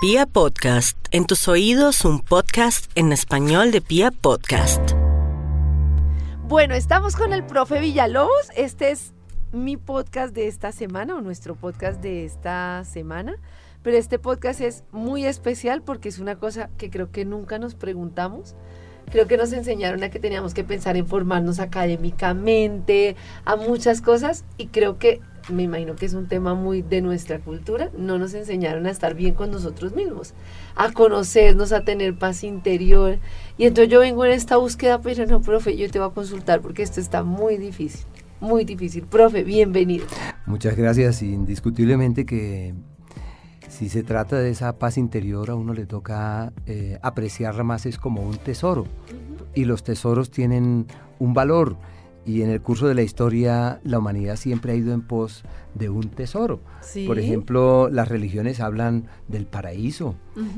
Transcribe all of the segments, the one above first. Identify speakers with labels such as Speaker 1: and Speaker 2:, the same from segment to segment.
Speaker 1: Pia Podcast, en tus oídos un podcast en español de Pia Podcast.
Speaker 2: Bueno, estamos con el profe Villalobos. Este es mi podcast de esta semana o nuestro podcast de esta semana. Pero este podcast es muy especial porque es una cosa que creo que nunca nos preguntamos. Creo que nos enseñaron a que teníamos que pensar en formarnos académicamente, a muchas cosas y creo que me imagino que es un tema muy de nuestra cultura, no nos enseñaron a estar bien con nosotros mismos, a conocernos, a tener paz interior. Y entonces yo vengo en esta búsqueda, pero no, profe, yo te voy a consultar porque esto está muy difícil, muy difícil. Profe, bienvenido.
Speaker 3: Muchas gracias, indiscutiblemente que si se trata de esa paz interior, a uno le toca eh, apreciarla más, es como un tesoro. Y los tesoros tienen un valor. Y en el curso de la historia, la humanidad siempre ha ido en pos de un tesoro. Por ejemplo, las religiones hablan del paraíso,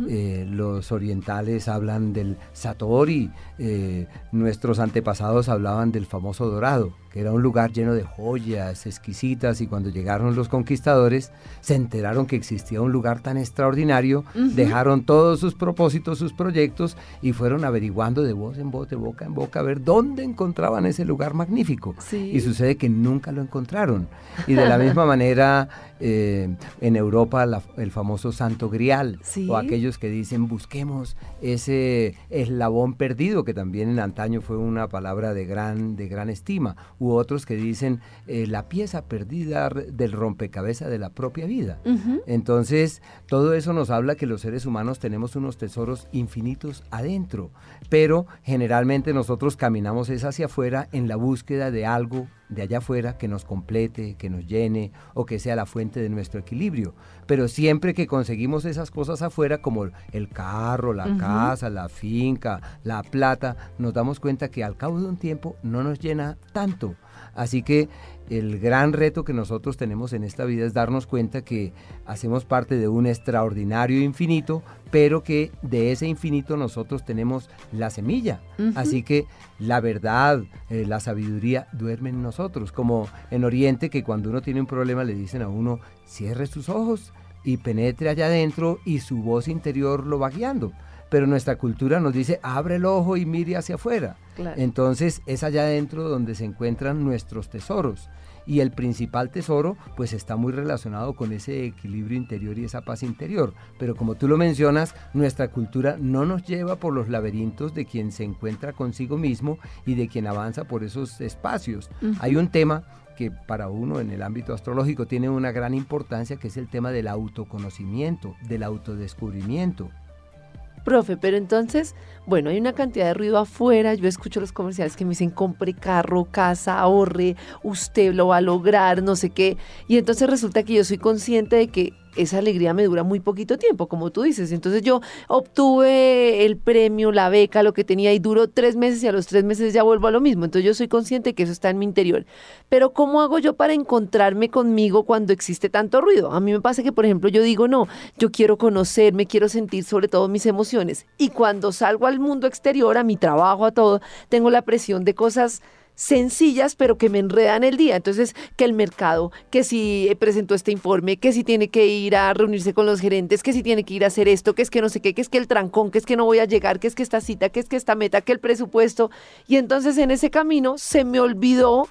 Speaker 3: eh, los orientales hablan del Satori, eh, nuestros antepasados hablaban del famoso dorado, que era un lugar lleno de joyas exquisitas y cuando llegaron los conquistadores se enteraron que existía un lugar tan extraordinario, dejaron todos sus propósitos, sus proyectos y fueron averiguando de voz en voz, de boca en boca, a ver dónde encontraban ese lugar magnífico. Y sucede que nunca lo encontraron. Y de la misma manera eh, en Europa el famoso Santo Grial, o aquellos que dicen busquemos ese eslabón perdido, que también en antaño fue una palabra de gran, de gran estima, u otros que dicen eh, la pieza perdida del rompecabezas de la propia vida. Entonces, todo eso nos habla que los seres humanos tenemos unos tesoros infinitos adentro, pero generalmente nosotros caminamos es hacia afuera en la búsqueda de algo de allá afuera que nos complete, que nos llene o que sea la fuente de nuestro equilibrio. Pero siempre que conseguimos esas cosas afuera, como el carro, la casa, la finca, la plata, nos damos cuenta que al cabo de un tiempo no nos llena tanto. Así que el gran reto que nosotros tenemos en esta vida es darnos cuenta que hacemos parte de un extraordinario infinito, pero que de ese infinito nosotros tenemos la semilla. Así que la verdad, eh, la sabiduría duermen en nosotros, como en Oriente que cuando uno tiene un problema le dicen a uno, cierre sus ojos y penetre allá adentro y su voz interior lo va guiando pero nuestra cultura nos dice abre el ojo y mire hacia afuera. Entonces es allá adentro donde se encuentran nuestros tesoros y el principal tesoro pues está muy relacionado con ese equilibrio interior y esa paz interior. Pero como tú lo mencionas, nuestra cultura no nos lleva por los laberintos de quien se encuentra consigo mismo y de quien avanza por esos espacios. Hay un tema que para uno en el ámbito astrológico tiene una gran importancia, que es el tema del autoconocimiento, del autodescubrimiento.
Speaker 2: Profe, pero entonces, bueno, hay una cantidad de ruido afuera. Yo escucho los comerciales que me dicen compre carro, casa, ahorre, usted lo va a lograr, no sé qué. Y entonces resulta que yo soy consciente de que esa alegría me dura muy poquito tiempo, como tú dices. Entonces yo obtuve el premio, la beca, lo que tenía y duró tres meses y a los tres meses ya vuelvo a lo mismo. Entonces yo soy consciente que eso está en mi interior. Pero ¿cómo hago yo para encontrarme conmigo cuando existe tanto ruido? A mí me pasa que, por ejemplo, yo digo, no, yo quiero conocerme, quiero sentir sobre todo mis emociones. Y cuando salgo al mundo exterior, a mi trabajo, a todo, tengo la presión de cosas sencillas, pero que me enredan el día. Entonces, que el mercado, que si presentó este informe, que si tiene que ir a reunirse con los gerentes, que si tiene que ir a hacer esto, que es que no sé qué, que es que el trancón, que es que no voy a llegar, que es que esta cita, que es que esta meta, que el presupuesto. Y entonces en ese camino se me olvidó, o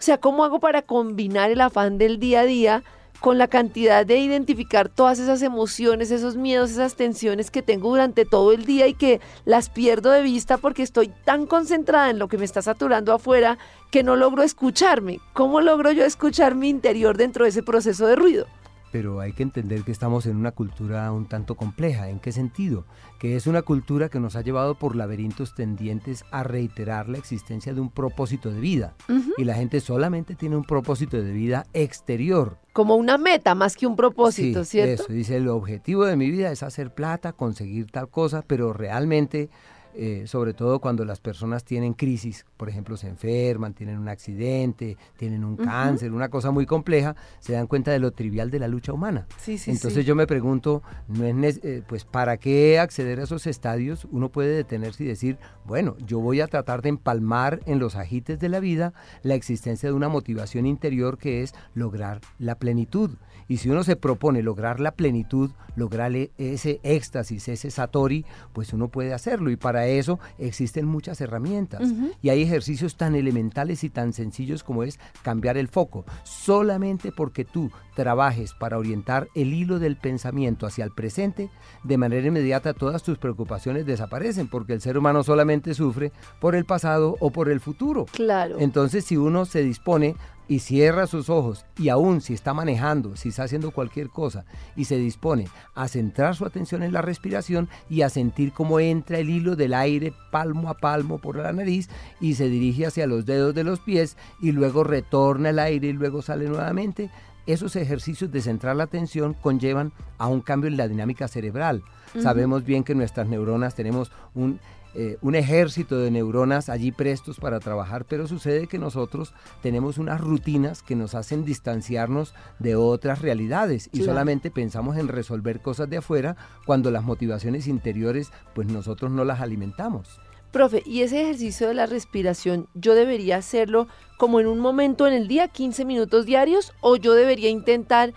Speaker 2: sea, ¿cómo hago para combinar el afán del día a día? Con la cantidad de identificar todas esas emociones, esos miedos, esas tensiones que tengo durante todo el día y que las pierdo de vista porque estoy tan concentrada en lo que me está saturando afuera que no logro escucharme. ¿Cómo logro yo escuchar mi interior dentro de ese proceso de ruido?
Speaker 3: Pero hay que entender que estamos en una cultura un tanto compleja. ¿En qué sentido? Que es una cultura que nos ha llevado por laberintos tendientes a reiterar la existencia de un propósito de vida. Y la gente solamente tiene un propósito de vida exterior.
Speaker 2: Como una meta más que un propósito, ¿cierto?
Speaker 3: Eso, dice, el objetivo de mi vida es hacer plata, conseguir tal cosa, pero realmente eh, sobre todo cuando las personas tienen crisis, por ejemplo, se enferman, tienen un accidente, tienen un cáncer, una cosa muy compleja, se dan cuenta de lo trivial de la lucha humana.
Speaker 2: Sí, sí,
Speaker 3: Entonces yo me pregunto, no es eh, pues ¿para qué acceder a esos estadios? Uno puede detenerse y decir, bueno, yo voy a tratar de empalmar en los agites de la vida la existencia de una motivación interior que es lograr la plenitud. Y si uno se propone lograr la plenitud, lograr e, ese éxtasis, ese satori, pues uno puede hacerlo. Y para eso existen muchas herramientas. Y hay ejercicios tan elementales y tan sencillos como es cambiar el foco. Solamente porque tú trabajes para orientar el hilo del pensamiento hacia el presente, de manera inmediata todas tus preocupaciones desaparecen, porque el ser humano solamente sufre por el pasado o por el futuro.
Speaker 2: Claro.
Speaker 3: Entonces, si uno se dispone y cierra sus ojos y aún si está manejando, si está haciendo cualquier cosa y se dispone a centrar su atención en la respiración y a sentir cómo entra el hilo del aire palmo a palmo por la nariz y se dirige hacia los dedos de los pies y luego retorna el aire y luego sale nuevamente, esos ejercicios de centrar la atención conllevan a un cambio en la dinámica cerebral. Sabemos bien que nuestras neuronas tenemos un eh, un ejército de neuronas allí prestos para trabajar, pero sucede que nosotros tenemos unas rutinas que nos hacen distanciarnos de otras realidades y solamente pensamos en resolver cosas de afuera cuando las motivaciones interiores pues nosotros no las alimentamos.
Speaker 2: Profe, ¿y ese ejercicio de la respiración yo debería hacerlo como en un momento en el día, 15 minutos diarios, o yo debería intentar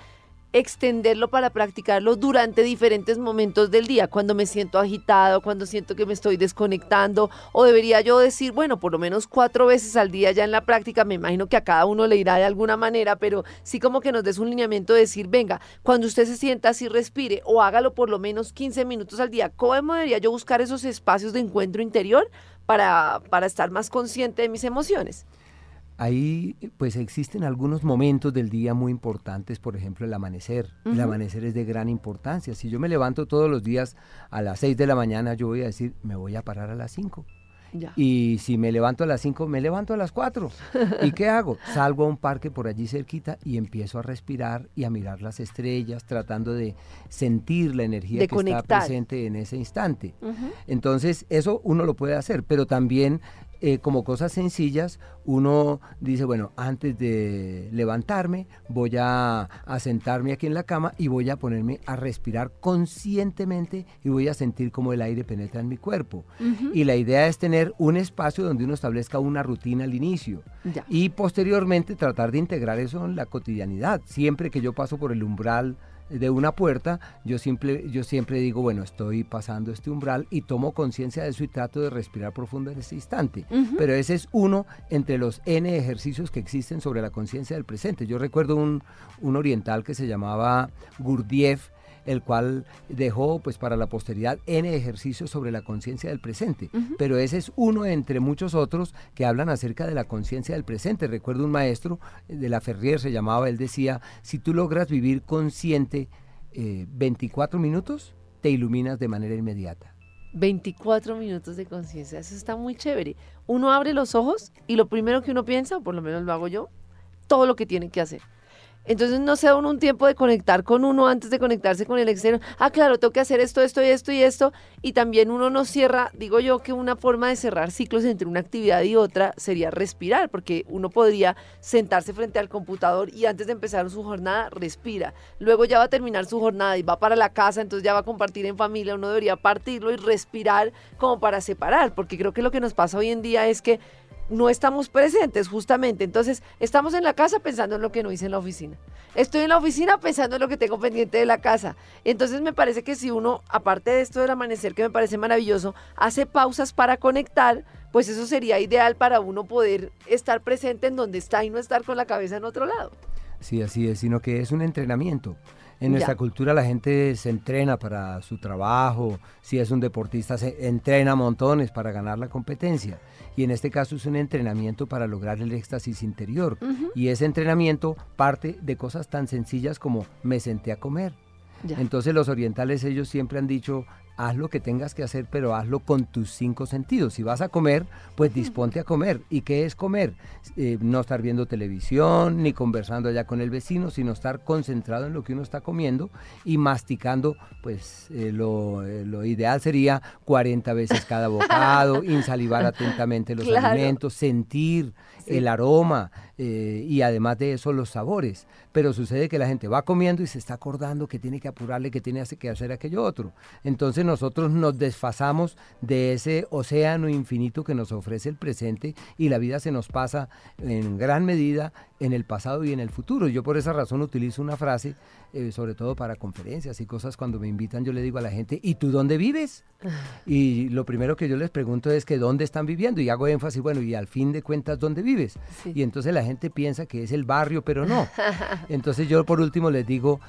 Speaker 2: extenderlo para practicarlo durante diferentes momentos del día, cuando me siento agitado, cuando siento que me estoy desconectando, o debería yo decir, bueno, por lo menos cuatro veces al día ya en la práctica, me imagino que a cada uno le irá de alguna manera, pero sí como que nos des un lineamiento de decir, venga, cuando usted se sienta así, respire, o hágalo por lo menos 15 minutos al día, ¿cómo debería yo buscar esos espacios de encuentro interior para, para estar más consciente de mis emociones?
Speaker 3: Ahí pues existen algunos momentos del día muy importantes, por ejemplo el amanecer. El amanecer es de gran importancia. Si yo me levanto todos los días a las 6 de la mañana, yo voy a decir, me voy a parar a las 5. Y si me levanto a las 5, me levanto a las 4. ¿Y qué hago? Salgo a un parque por allí cerquita y empiezo a respirar y a mirar las estrellas, tratando de sentir la energía que está presente en ese instante. Entonces, eso uno lo puede hacer, pero también eh, como cosas sencillas, uno dice, bueno, antes de levantarme, voy a, sentarme aquí en la cama y voy a ponerme a respirar conscientemente y voy a sentir cómo el aire penetra en mi cuerpo. Y la idea es tener un espacio donde uno establezca una rutina al inicio y posteriormente tratar de integrar eso en la cotidianidad. Siempre que yo paso por el umbral de una puerta, yo siempre, yo siempre digo, bueno, estoy pasando este umbral y tomo conciencia de eso y trato de respirar profundo en ese instante. Pero ese es uno entre los N ejercicios que existen sobre la conciencia del presente. Yo recuerdo un, un oriental que se llamaba Gurdjieff, el cual dejó pues para la posteridad N ejercicios sobre la conciencia del presente. Pero ese es uno entre muchos otros que hablan acerca de la conciencia del presente. Recuerdo un maestro de la Ferrier, se llamaba, él decía, si tú logras vivir consciente 24 eh, minutos, te iluminas de manera inmediata.
Speaker 2: 24 minutos de conciencia, eso está muy chévere. Uno abre los ojos y lo primero que uno piensa, o por lo menos lo hago yo, todo lo que tiene que hacer. Entonces no se da un tiempo de conectar con uno antes de conectarse con el externo. Ah, claro, tengo que hacer esto, esto y esto y esto. Y también uno no cierra, digo yo que una forma de cerrar ciclos entre una actividad y otra sería respirar, porque uno podría sentarse frente al computador y antes de empezar su jornada respira. Luego ya va a terminar su jornada y va para la casa, entonces ya va a compartir en familia. Uno debería partirlo y respirar como para separar, porque creo que lo que nos pasa hoy en día es que no estamos presentes justamente. Entonces, estamos en la casa pensando en lo que no hice en la oficina. Estoy en la oficina pensando en lo que tengo pendiente de la casa. Entonces, me parece que si uno, aparte de esto del amanecer, que me parece maravilloso, hace pausas para conectar, pues eso sería ideal para uno poder estar presente en donde está y no estar con la cabeza en otro lado.
Speaker 3: Sí, así es, sino que es un entrenamiento. En nuestra cultura la gente se entrena para su trabajo, si es un deportista se entrena montones para ganar la competencia. Y en este caso es un entrenamiento para lograr el éxtasis interior. Y ese entrenamiento parte de cosas tan sencillas como me senté a comer. Entonces los orientales ellos siempre han dicho haz lo que tengas que hacer, pero hazlo con tus cinco sentidos. Si vas a comer, pues disponte a comer. ¿Y qué es comer? Eh, no estar viendo televisión, ni conversando allá con el vecino, sino estar concentrado en lo que uno está comiendo y masticando, pues eh, lo, eh, lo, ideal sería 40 veces cada bocado, insalivar atentamente los alimentos, sentir el aroma y además de eso los sabores. Pero sucede que la gente va comiendo y se está acordando que tiene que apurarle, que tiene que hacer aquello otro. Entonces nosotros nos desfasamos de ese océano infinito que nos ofrece el presente y la vida se nos pasa en gran medida en el pasado y en el futuro. Yo por esa razón utilizo una frase, eh, sobre todo para conferencias y cosas, cuando me invitan yo le digo a la gente, ¿y tú dónde vives? Y lo primero que yo les pregunto es que dónde están viviendo y hago énfasis, bueno, y al fin de cuentas, ¿dónde vives? Y entonces la gente piensa que es el barrio, pero no. Entonces yo por último les digo,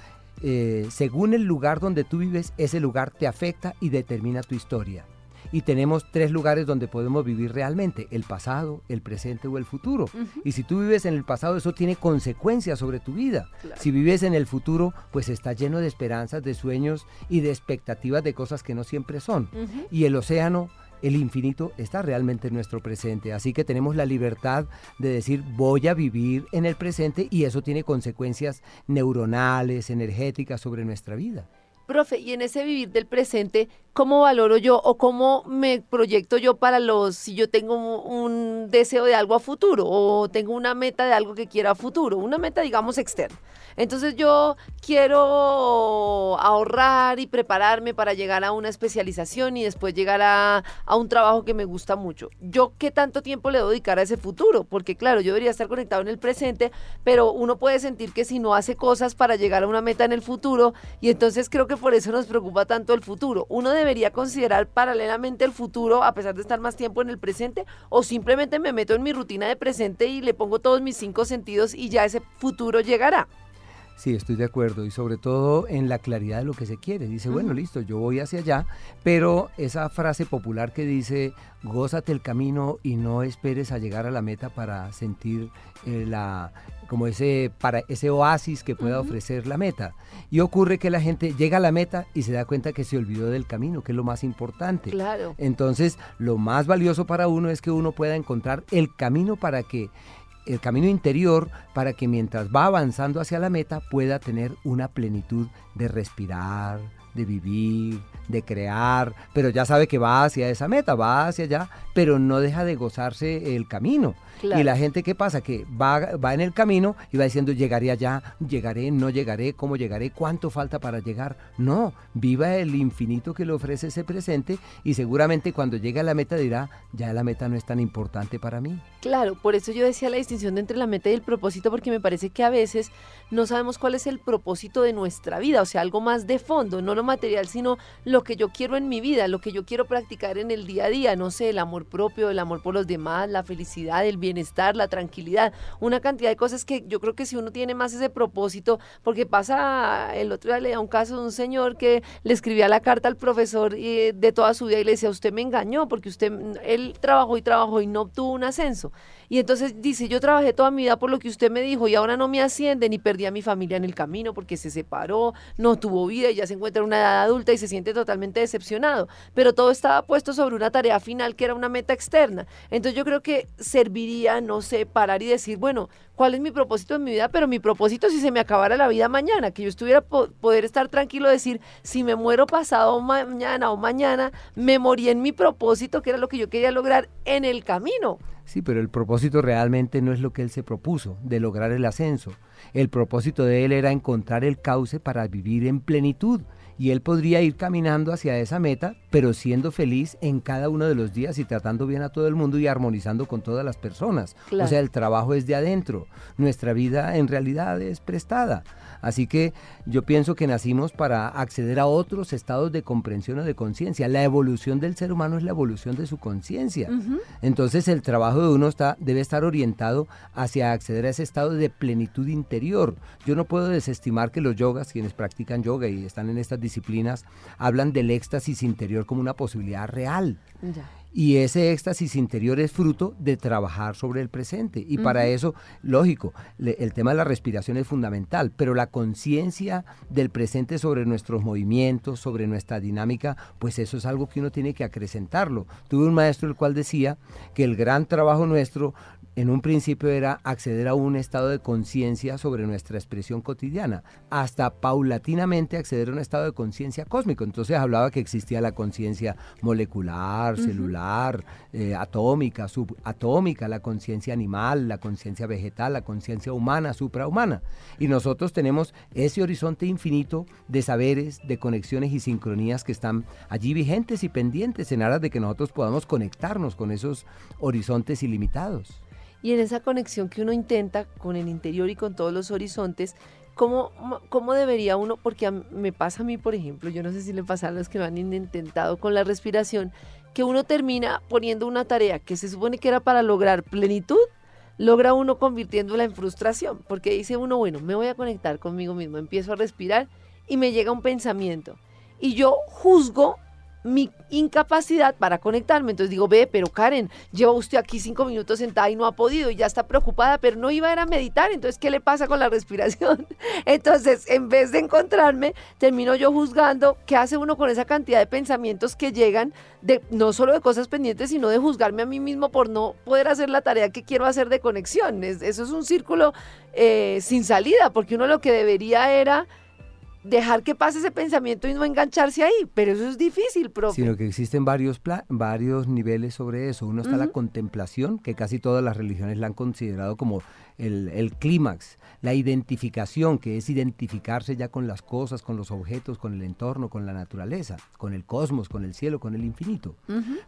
Speaker 3: eh, según el lugar donde tú vives, ese lugar te afecta y determina tu historia. Y tenemos tres lugares donde podemos vivir realmente, el pasado, el presente o el futuro. Y si tú vives en el pasado, eso tiene consecuencias sobre tu vida. Si vives en el futuro, pues está lleno de esperanzas, de sueños y de expectativas de cosas que no siempre son. Y el océano el infinito está realmente en nuestro presente. Así que tenemos la libertad de decir voy a vivir en el presente y eso tiene consecuencias neuronales, energéticas sobre nuestra vida.
Speaker 2: Profe, y en ese vivir del presente, ¿cómo valoro yo o cómo me proyecto yo para los, si yo tengo un deseo de algo a futuro o tengo una meta de algo que quiera a futuro, una meta digamos externa? Entonces yo quiero ahorrar y prepararme para llegar a una especialización y después llegar a, un trabajo que me gusta mucho. ¿Yo qué tanto tiempo le debo dedicar a ese futuro? Porque claro, yo debería estar conectado en el presente, pero uno puede sentir que si no hace cosas para llegar a una meta en el futuro, y entonces creo que por eso nos preocupa tanto el futuro. Uno debería considerar paralelamente el futuro a pesar de estar más tiempo en el presente o simplemente me meto en mi rutina de presente y le pongo todos mis cinco sentidos y ya ese futuro llegará.
Speaker 3: Sí, estoy de acuerdo y sobre todo en la claridad de lo que se quiere. Dice, bueno, listo, yo voy hacia allá, pero esa frase popular que dice, gózate el camino y no esperes a llegar a la meta para sentir eh, la como ese para ese oasis que pueda ofrecer la meta. Y ocurre que la gente llega a la meta y se da cuenta que se olvidó del camino, que es lo más importante.
Speaker 2: Claro.
Speaker 3: Entonces, lo más valioso para uno es que uno pueda encontrar el camino para que el camino interior para que mientras va avanzando hacia la meta pueda tener una plenitud de respirar, de vivir, de crear, pero ya sabe que va hacia esa meta, va hacia allá, pero no deja de gozarse el camino. Y la gente, ¿qué pasa? Que va, va en el camino y va diciendo, llegaré allá, llegaré, no llegaré, cómo llegaré, cuánto falta para llegar. No, viva el infinito que le ofrece ese presente y seguramente cuando llegue a la meta dirá, ya la meta no es tan importante para mí.
Speaker 2: Claro, por eso yo decía la distinción entre la meta y el propósito, porque me parece que a veces no sabemos cuál es el propósito de nuestra vida, o sea, algo más de fondo, no lo material, sino lo que yo quiero en mi vida, lo que yo quiero practicar en el día a día, no sé, el amor propio, el amor por los demás, la felicidad, el bienestar, la tranquilidad, una cantidad de cosas que yo creo que si uno tiene más ese propósito, porque pasa, el otro día leía un caso de un señor que le escribía la carta al profesor eh, de toda su vida y le decía, usted me engañó porque usted, él trabajó y trabajó y no obtuvo un ascenso. Y entonces dice, yo trabajé toda mi vida por lo que usted me dijo y ahora no me ascienden y perdí a mi familia en el camino porque se separó, no tuvo vida y ya se encuentra en una edad adulta y se siente totalmente decepcionado. Pero todo estaba puesto sobre una tarea final que era una meta externa. Entonces yo creo que serviría, no sé, parar y decir, bueno, ¿cuál es mi propósito en mi vida? Pero mi propósito si se me acabara la vida mañana, que yo estuviera poder estar tranquilo, decir, si me muero pasado mañana o mañana, me morí en mi propósito, que era lo que yo quería lograr en el camino.
Speaker 3: Sí, pero el propósito realmente no es lo que él se propuso, de lograr el ascenso. El propósito de él era encontrar el cauce para vivir en plenitud. Y él podría ir caminando hacia esa meta, pero siendo feliz en cada uno de los días y tratando bien a todo el mundo y armonizando con todas las personas. O sea, el trabajo es de adentro. Nuestra vida en realidad es prestada. Así que yo pienso que nacimos para acceder a otros estados de comprensión o de conciencia. La evolución del ser humano es la evolución de su conciencia. Entonces el trabajo de uno está, debe estar orientado hacia acceder a ese estado de plenitud interior. Yo no puedo desestimar que los yogas, quienes practican yoga y están en estas disciplinas, hablan del éxtasis interior como una posibilidad real. Y ese éxtasis interior es fruto de trabajar sobre el presente. Y para eso, lógico, el tema de la respiración es fundamental, pero la conciencia del presente sobre nuestros movimientos, sobre nuestra dinámica, pues eso es algo que uno tiene que acrecentarlo. Tuve un maestro el cual decía que el gran trabajo nuestro en un principio era acceder a un estado de conciencia sobre nuestra expresión cotidiana, hasta paulatinamente acceder a un estado de conciencia cósmico. Entonces hablaba que existía la conciencia molecular, celular, eh, atómica, subatómica, la conciencia animal, la conciencia vegetal, la conciencia humana, suprahumana. Y nosotros tenemos ese horizonte infinito de saberes, de conexiones y sincronías que están allí vigentes y pendientes en aras de que nosotros podamos conectarnos con esos horizontes ilimitados
Speaker 2: y en esa conexión que uno intenta con el interior y con todos los horizontes, ¿cómo, cómo debería uno, porque me pasa a mí, por ejemplo, yo no sé si le pasa a los que lo han intentado con la respiración, que uno termina poniendo una tarea que se supone que era para lograr plenitud, logra uno convirtiéndola en frustración, porque dice uno, bueno, me voy a conectar conmigo mismo, empiezo a respirar y me llega un pensamiento. Y yo juzgo mi incapacidad para conectarme. Entonces digo, ve, pero Karen, lleva usted aquí cinco minutos sentada y no ha podido y ya está preocupada, pero no iba a, ir a meditar. Entonces, ¿qué le pasa con la respiración? Entonces, en vez de encontrarme, termino yo juzgando qué hace uno con esa cantidad de pensamientos que llegan, de no solo de cosas pendientes, sino de juzgarme a mí mismo por no poder hacer la tarea que quiero hacer de conexión. eso es un círculo eh, sin salida, porque uno lo que debería era dejar que pase ese pensamiento y no engancharse ahí, pero eso es difícil, profe.
Speaker 3: Sino que existen varios, varios niveles sobre eso. Uno está la contemplación, que casi todas las religiones la han considerado como el, clímax, la identificación, que es identificarse ya con las cosas, con los objetos, con el entorno, con la naturaleza, con el cosmos, con el cielo, con el infinito.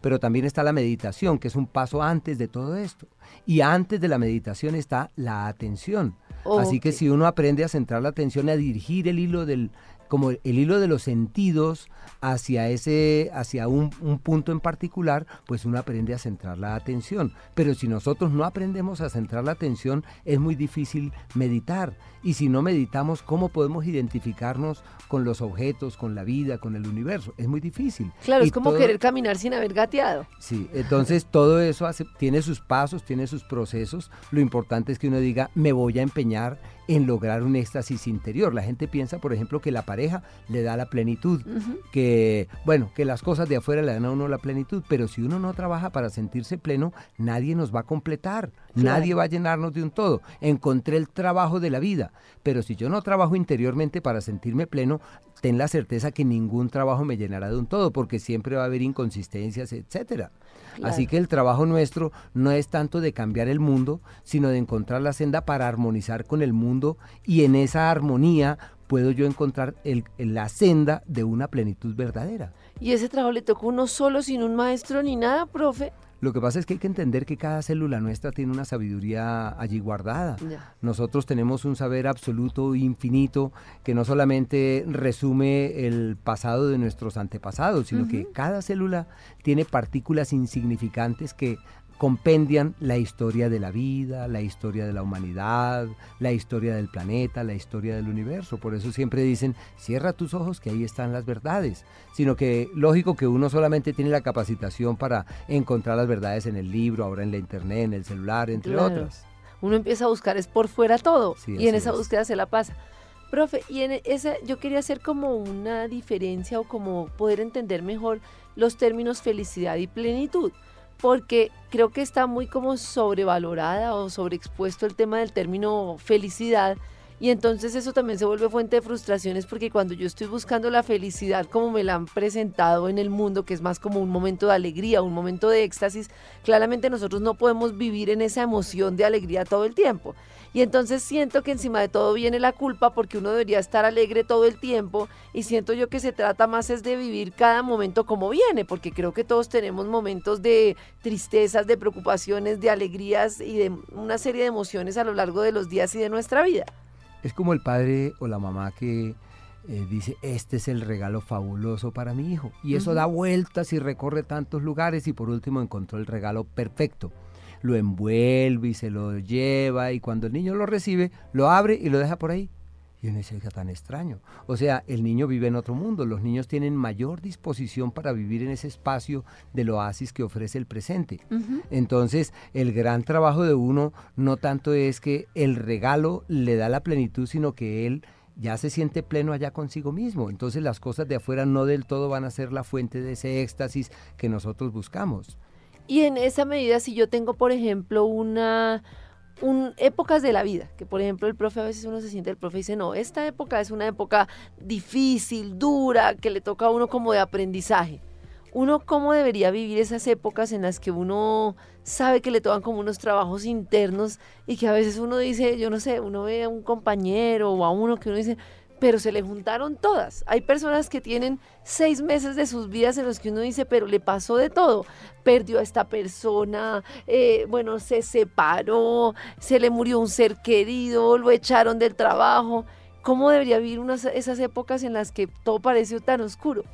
Speaker 3: Pero también está la meditación, que es un paso antes de todo esto. Y antes de la meditación está la atención Así que si uno aprende a centrar la atención, a dirigir el hilo del, como el hilo de los sentidos hacia ese, hacia un, punto en particular, pues uno aprende a centrar la atención. Pero si nosotros no aprendemos a centrar la atención, es muy difícil meditar. Y si no meditamos, ¿cómo podemos identificarnos con los objetos, con la vida, con el universo? Es muy difícil.
Speaker 2: Claro, es como querer caminar sin haber gateado.
Speaker 3: Sí, entonces todo eso tiene sus pasos, tiene sus procesos. Lo importante es que uno diga, me voy a empeñar en lograr un éxtasis interior. La gente piensa, por ejemplo, que la pareja le da la plenitud, que, bueno, que las cosas de afuera le dan a uno la plenitud, pero si uno no trabaja para sentirse pleno, nadie nos va a completar, nadie va a llenarnos de un todo. Encontré el trabajo de la vida, pero si yo no trabajo interiormente para sentirme pleno, ten la certeza que ningún trabajo me llenará de un todo, porque siempre va a haber inconsistencias, etcétera. Así que el trabajo nuestro no es tanto de cambiar el mundo, sino de encontrar la senda para armonizar con el mundo y en esa armonía puedo yo encontrar el, la senda de una plenitud verdadera.
Speaker 2: ¿Y ese trabajo le tocó uno solo, sin un maestro ni nada, profe?
Speaker 3: Lo que pasa es que hay que entender que cada célula nuestra tiene una sabiduría allí guardada. Nosotros tenemos un saber absoluto, infinito, que no solamente resume el pasado de nuestros antepasados, sino que cada célula tiene partículas insignificantes que compendian la historia de la vida, la historia de la humanidad, la historia del planeta, la historia del universo. Por eso siempre dicen, cierra tus ojos que ahí están las verdades. Sino que lógico que uno solamente tiene la capacitación para encontrar las verdades en el libro, ahora en la internet, en el celular, entre otras.
Speaker 2: Uno empieza a buscar es por fuera todo y en esa búsqueda se la pasa. Profe, y en esa yo quería hacer como una diferencia o como poder entender mejor los términos felicidad y plenitud porque creo que está muy como sobrevalorada o sobreexpuesto el tema del término felicidad y entonces eso también se vuelve fuente de frustraciones porque cuando yo estoy buscando la felicidad como me la han presentado en el mundo, que es más como un momento de alegría, un momento de éxtasis, claramente nosotros no podemos vivir en esa emoción de alegría todo el tiempo. Y entonces siento que encima de todo viene la culpa porque uno debería estar alegre todo el tiempo y siento yo que se trata más es de vivir cada momento como viene, porque creo que todos tenemos momentos de tristezas, de preocupaciones, de alegrías y de una serie de emociones a lo largo de los días y de nuestra vida.
Speaker 3: Es como el padre o la mamá que eh, dice, este es el regalo fabuloso para mi hijo. Y eso da vueltas y recorre tantos lugares y por último encontró el regalo perfecto lo envuelve y se lo lleva y cuando el niño lo recibe, lo abre y lo deja por ahí. Y uno dice, tan extraño. O sea, el niño vive en otro mundo. Los niños tienen mayor disposición para vivir en ese espacio del oasis que ofrece el presente. Entonces, el gran trabajo de uno no tanto es que el regalo le da la plenitud, sino que él ya se siente pleno allá consigo mismo. Entonces las cosas de afuera no del todo van a ser la fuente de ese éxtasis que nosotros buscamos.
Speaker 2: Y en esa medida, si yo tengo, por ejemplo, una un, épocas de la vida, que por ejemplo el profe a veces uno se siente, el profe dice, no, esta época es una época difícil, dura, que le toca a uno como de aprendizaje. Uno cómo debería vivir esas épocas en las que uno sabe que le tocan como unos trabajos internos y que a veces uno dice, yo no sé, uno ve a un compañero o a uno que uno dice, pero se le juntaron todas. Hay personas que tienen seis meses de sus vidas en los que uno dice, pero le pasó de todo. Perdió a esta persona, eh, bueno, se separó, se le murió un ser querido, lo echaron del trabajo. ¿Cómo debería vivir unas, esas épocas en las que todo pareció tan oscuro?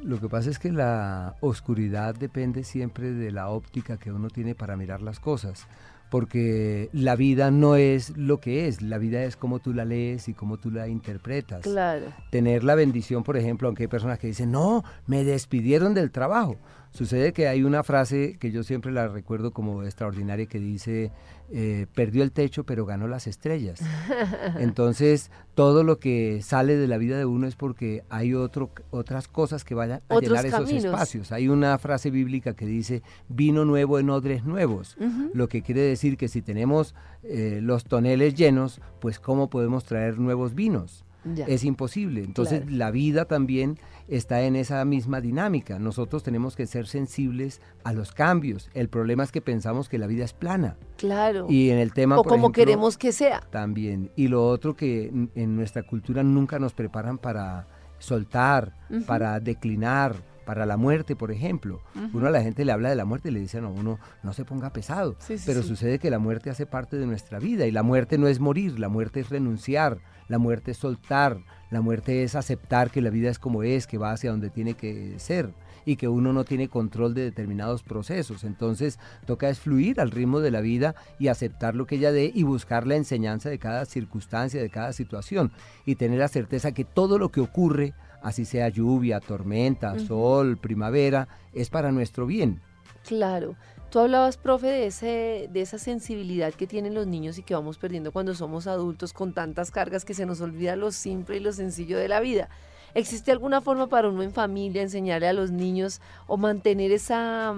Speaker 3: Lo que pasa es que la oscuridad depende siempre de la óptica que uno tiene para mirar las cosas porque la vida no es lo que es, la vida es como tú la lees y cómo tú la interpretas.
Speaker 2: Claro.
Speaker 3: Tener la bendición, por ejemplo, aunque hay personas que dicen, no, me despidieron del trabajo. Sucede que hay una frase que yo siempre la recuerdo como extraordinaria que dice, eh, perdió el techo pero ganó las estrellas. Entonces, todo lo que sale de la vida de uno es porque hay otro, otras cosas que vayan a llenar esos espacios. Hay una frase bíblica que dice, vino nuevo en odres nuevos, lo que quiere decir que si tenemos eh, los toneles llenos, pues ¿cómo podemos traer nuevos vinos? Es imposible. Entonces, la vida también está en esa misma dinámica. Nosotros tenemos que ser sensibles a los cambios. El problema es que pensamos que la vida es plana.
Speaker 2: Claro.
Speaker 3: Y en el tema...
Speaker 2: O como queremos que sea.
Speaker 3: También. Y lo otro que en nuestra cultura nunca nos preparan para soltar, para declinar, para la muerte, por ejemplo. Uno a la gente le habla de la muerte y le dice, no, uno no se ponga pesado. pero sucede que la muerte hace parte de nuestra vida y la muerte no es morir, la muerte es renunciar, la muerte es soltar, la muerte es aceptar que la vida es como es, que va hacia donde tiene que ser y que uno no tiene control de determinados procesos. Entonces toca es fluir al ritmo de la vida y aceptar lo que ella dé y buscar la enseñanza de cada circunstancia, de cada situación y tener la certeza que todo lo que ocurre, así sea lluvia, tormenta, sol, primavera, es para nuestro bien.
Speaker 2: Claro. Tú hablabas, profe, de, ese, de esa sensibilidad que tienen los niños y que vamos perdiendo cuando somos adultos con tantas cargas que se nos olvida lo simple y lo sencillo de la vida. ¿Existe alguna forma para uno en familia enseñarle a los niños o mantener esa,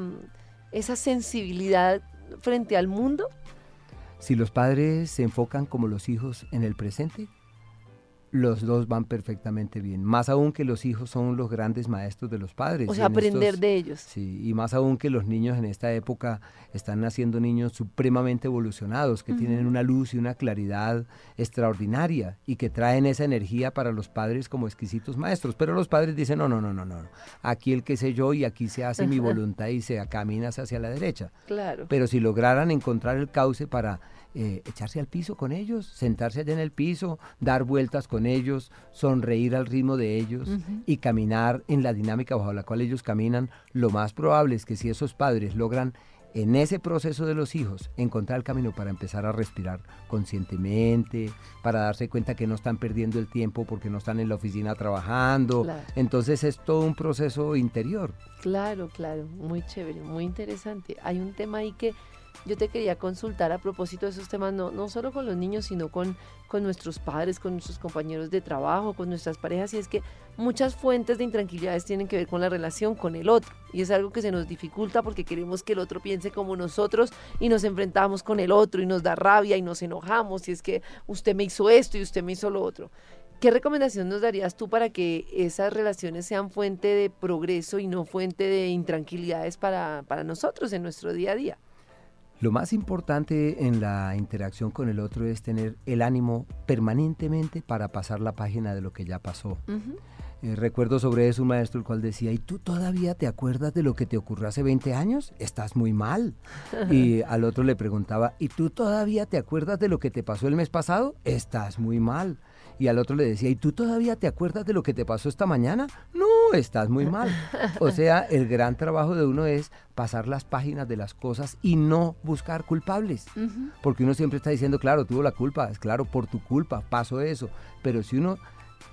Speaker 2: esa sensibilidad frente al mundo?
Speaker 3: Si los padres se enfocan como los hijos en el presente, los dos van perfectamente bien. Más aún que los hijos son los grandes maestros de los padres.
Speaker 2: O sea, aprender de ellos.
Speaker 3: Sí, y más aún que los niños en esta época están naciendo niños supremamente evolucionados, que tienen una luz y una claridad extraordinaria y que traen esa energía para los padres como exquisitos maestros. Pero los padres dicen, no, no, no, no, no. Aquí el que sé yo y aquí se hace mi voluntad y se camina hacia la derecha.
Speaker 2: Claro.
Speaker 3: Pero si lograran encontrar el cauce para eh, echarse al piso con ellos, sentarse allá en el piso, dar vueltas con ellos, sonreír al ritmo de ellos y caminar en la dinámica bajo la cual ellos caminan, lo más probable es que si esos padres logran en ese proceso de los hijos encontrar el camino para empezar a respirar conscientemente, para darse cuenta que no están perdiendo el tiempo porque no están en la oficina trabajando. Entonces es todo un proceso interior.
Speaker 2: Claro, claro, muy chévere, muy interesante. Hay un tema ahí que yo te quería consultar a propósito de esos temas, no, no solo con los niños, sino con, con nuestros padres, con nuestros compañeros de trabajo, con nuestras parejas, y es que muchas fuentes de intranquilidades tienen que ver con la relación con el otro, y es algo que se nos dificulta porque queremos que el otro piense como nosotros y nos enfrentamos con el otro y nos da rabia y nos enojamos, y es que usted me hizo esto y usted me hizo lo otro. ¿Qué recomendación nos darías tú para que esas relaciones sean fuente de progreso y no fuente de intranquilidades para, para nosotros en nuestro día a día?
Speaker 3: Lo más importante en la interacción con el otro es tener el ánimo permanentemente para pasar la página de lo que ya pasó. Eh, recuerdo sobre eso un maestro el cual decía, ¿y tú todavía te acuerdas de lo que te ocurrió hace 20 años? Estás muy mal. y al otro le preguntaba, ¿y tú todavía te acuerdas de lo que te pasó el mes pasado? Estás muy mal. Y al otro le decía, ¿y tú todavía te acuerdas de lo que te pasó esta mañana? No, estás muy mal. O sea, el gran trabajo de uno es pasar las páginas de las cosas y no buscar culpables. Porque uno siempre está diciendo, claro, tuvo la culpa, es claro, por tu culpa pasó eso. Pero si uno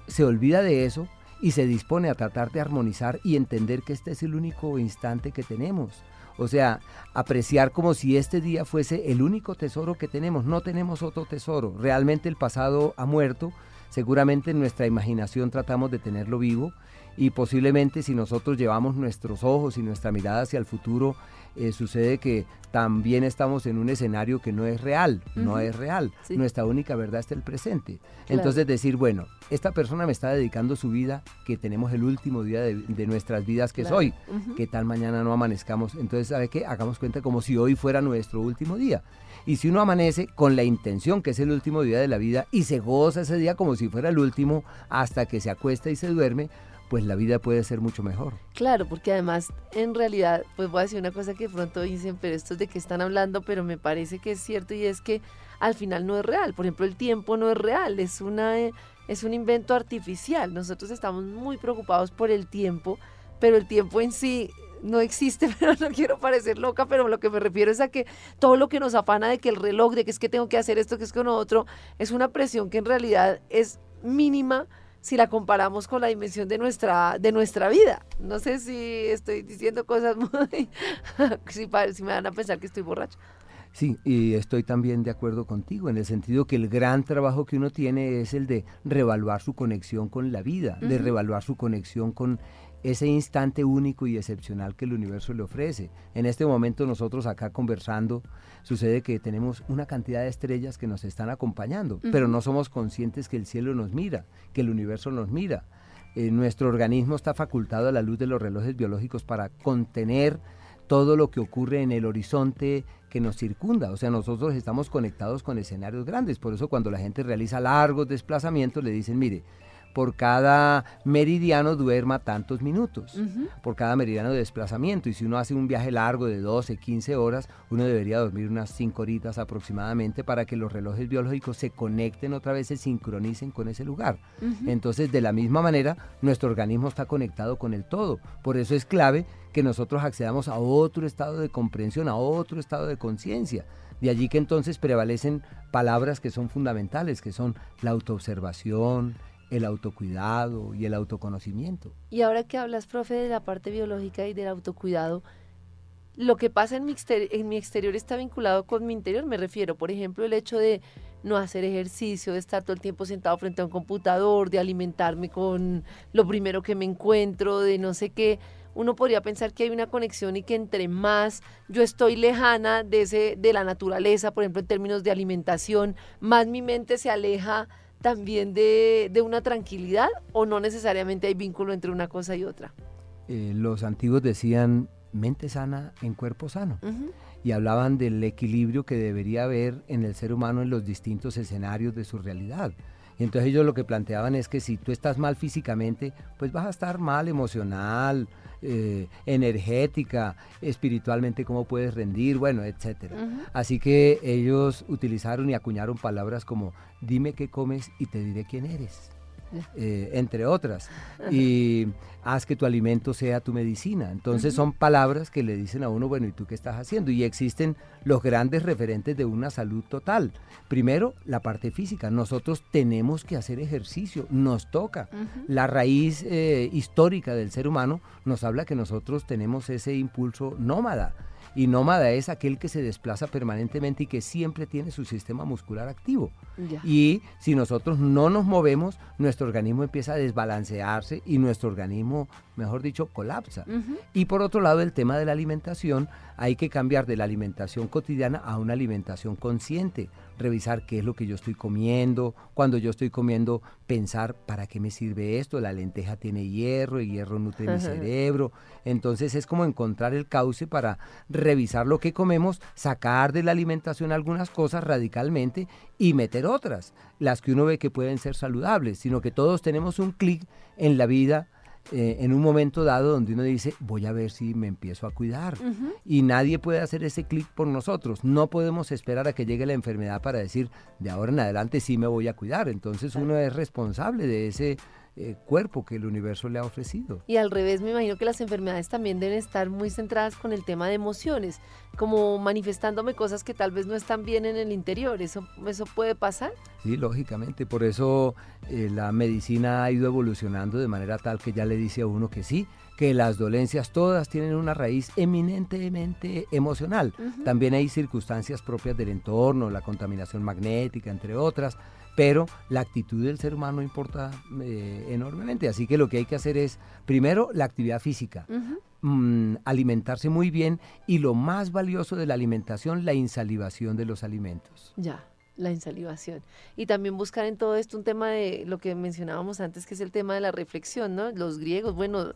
Speaker 3: se olvida de eso y se dispone a tratar de armonizar y entender que este es el único instante que tenemos. O sea, apreciar como si este día fuese el único tesoro que tenemos. No tenemos otro tesoro. Realmente el pasado ha muerto. Seguramente en nuestra imaginación tratamos de tenerlo vivo y posiblemente si nosotros llevamos nuestros ojos y nuestra mirada hacia el futuro, eh, sucede que también estamos en un escenario que no es real, no es real. Nuestra única verdad está el presente. Entonces decir, bueno, esta persona me está dedicando su vida, que tenemos el último día de, nuestras vidas que es hoy, que tal mañana no amanezcamos. Entonces, ¿sabe qué? Hagamos cuenta como si hoy fuera nuestro último día. Y si uno amanece con la intención que es el último día de la vida y se goza ese día como si fuera el último hasta que se acuesta y se duerme, pues la vida puede ser mucho mejor.
Speaker 2: Claro, porque además, en realidad, pues voy a decir una cosa que de pronto dicen, pero esto es de qué están hablando, pero me parece que es cierto y es que al final no es real. Por ejemplo, el tiempo no es real, es una es un invento artificial. Nosotros estamos muy preocupados por el tiempo, pero el tiempo en sí no existe, pero no quiero parecer loca, pero lo que me refiero es a que todo lo que nos afana de que el reloj, de que es que tengo que hacer esto, que es con otro, es una presión que en realidad es mínima si la comparamos con la dimensión de nuestra, de nuestra vida. No sé si estoy diciendo cosas muy... si, si me van a pensar que estoy borracha.
Speaker 3: Sí, y estoy también de acuerdo contigo, en el sentido que el gran trabajo que uno tiene es el de revaluar su conexión con la vida, de revaluar su conexión con ese instante único y excepcional que el universo le ofrece. En este momento nosotros acá conversando, sucede que tenemos una cantidad de estrellas que nos están acompañando, pero no somos conscientes que el cielo nos mira, que el universo nos mira. Eh, nuestro organismo está facultado a la luz de los relojes biológicos para contener todo lo que ocurre en el horizonte que nos circunda. O sea, nosotros estamos conectados con escenarios grandes. Por eso cuando la gente realiza largos desplazamientos le dicen, mire, por cada meridiano duerma tantos minutos, por cada meridiano de desplazamiento. Y si uno hace un viaje largo de 12, 15 horas, uno debería dormir unas 5 horitas aproximadamente para que los relojes biológicos se conecten otra vez, se sincronicen con ese lugar. Entonces, de la misma manera, nuestro organismo está conectado con el todo. Por eso es clave que nosotros accedamos a otro estado de comprensión, a otro estado de conciencia. De allí que entonces prevalecen palabras que son fundamentales, que son la autoobservación, el autocuidado y el autoconocimiento.
Speaker 2: Y ahora que hablas, profe, de la parte biológica y del autocuidado, lo que pasa en mi, en mi exterior está vinculado con mi interior. Me refiero, por ejemplo, el hecho de no hacer ejercicio, de estar todo el tiempo sentado frente a un computador, de alimentarme con lo primero que me encuentro, de no sé qué. Uno podría pensar que hay una conexión y que entre más yo estoy lejana de, ese, de la naturaleza, por ejemplo, en términos de alimentación, más mi mente se aleja también de, una tranquilidad o no necesariamente hay vínculo entre una cosa y otra?
Speaker 3: Eh, los antiguos decían mente sana en cuerpo sano y hablaban del equilibrio que debería haber en el ser humano en los distintos escenarios de su realidad. Y entonces ellos lo que planteaban es que si tú estás mal físicamente, pues vas a estar mal emocional, eh, energética, espiritualmente cómo puedes rendir, bueno, etcétera. Así que ellos utilizaron y acuñaron palabras como dime qué comes y te diré quién eres. Eh, entre otras. Y haz que tu alimento sea tu medicina. Entonces son palabras que le dicen a uno, bueno, ¿y tú qué estás haciendo? Y existen los grandes referentes de una salud total. Primero, la parte física. Nosotros tenemos que hacer ejercicio, nos toca. La raíz eh, histórica del ser humano nos habla que nosotros tenemos ese impulso nómada y nómada es aquel que se desplaza permanentemente y que siempre tiene su sistema muscular activo. Y si nosotros no nos movemos, nuestro organismo empieza a desbalancearse y nuestro organismo, mejor dicho, colapsa. Y por otro lado, el tema de la alimentación, hay que cambiar de la alimentación cotidiana a una alimentación consciente revisar qué es lo que yo estoy comiendo, cuando yo estoy comiendo, pensar para qué me sirve esto, la lenteja tiene hierro, el hierro nutre mi cerebro, entonces es como encontrar el cauce para revisar lo que comemos, sacar de la alimentación algunas cosas radicalmente y meter otras, las que uno ve que pueden ser saludables, sino que todos tenemos un clic en la vida eh, en un momento dado donde uno dice, voy a ver si me empiezo a cuidar. Y nadie puede hacer ese clic por nosotros. No podemos esperar a que llegue la enfermedad para decir, de ahora en adelante sí me voy a cuidar. Entonces uno es responsable de ese eh, cuerpo que el universo le ha ofrecido.
Speaker 2: Y al revés, me imagino que las enfermedades también deben estar muy centradas con el tema de emociones, como manifestándome cosas que tal vez no están bien en el interior. ¿Eso, eso puede pasar?
Speaker 3: Sí, lógicamente. Por eso eh, la medicina ha ido evolucionando de manera tal que ya le dice a uno que sí, que las dolencias todas tienen una raíz eminentemente emocional. También hay circunstancias propias del entorno, la contaminación magnética, entre otras, pero la actitud del ser humano importa eh, enormemente. Así que lo que hay que hacer es, primero, la actividad física. Mm, alimentarse muy bien y lo más valioso de la alimentación, la insalivación de los alimentos.
Speaker 2: Ya la insalivación. Y también buscar en todo esto un tema de lo que mencionábamos antes, que es el tema de la reflexión, ¿no? Los griegos, bueno,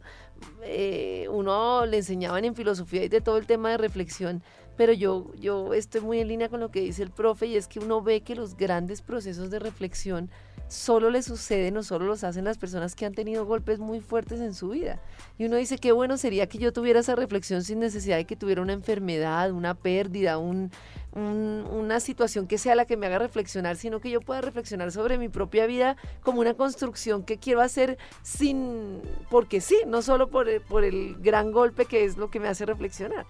Speaker 2: eh, uno le enseñaban en filosofía y de todo el tema de reflexión, pero yo, yo estoy muy en línea con lo que dice el profe y es que uno ve que los grandes procesos de reflexión solo le suceden o solo los hacen las personas que han tenido golpes muy fuertes en su vida. Y uno dice, qué bueno sería que yo tuviera esa reflexión sin necesidad de que tuviera una enfermedad, una pérdida, un, una situación que sea la que me haga reflexionar, sino que yo pueda reflexionar sobre mi propia vida como una construcción que quiero hacer sin, porque sí, no solo por por el gran golpe que es lo que me hace reflexionar.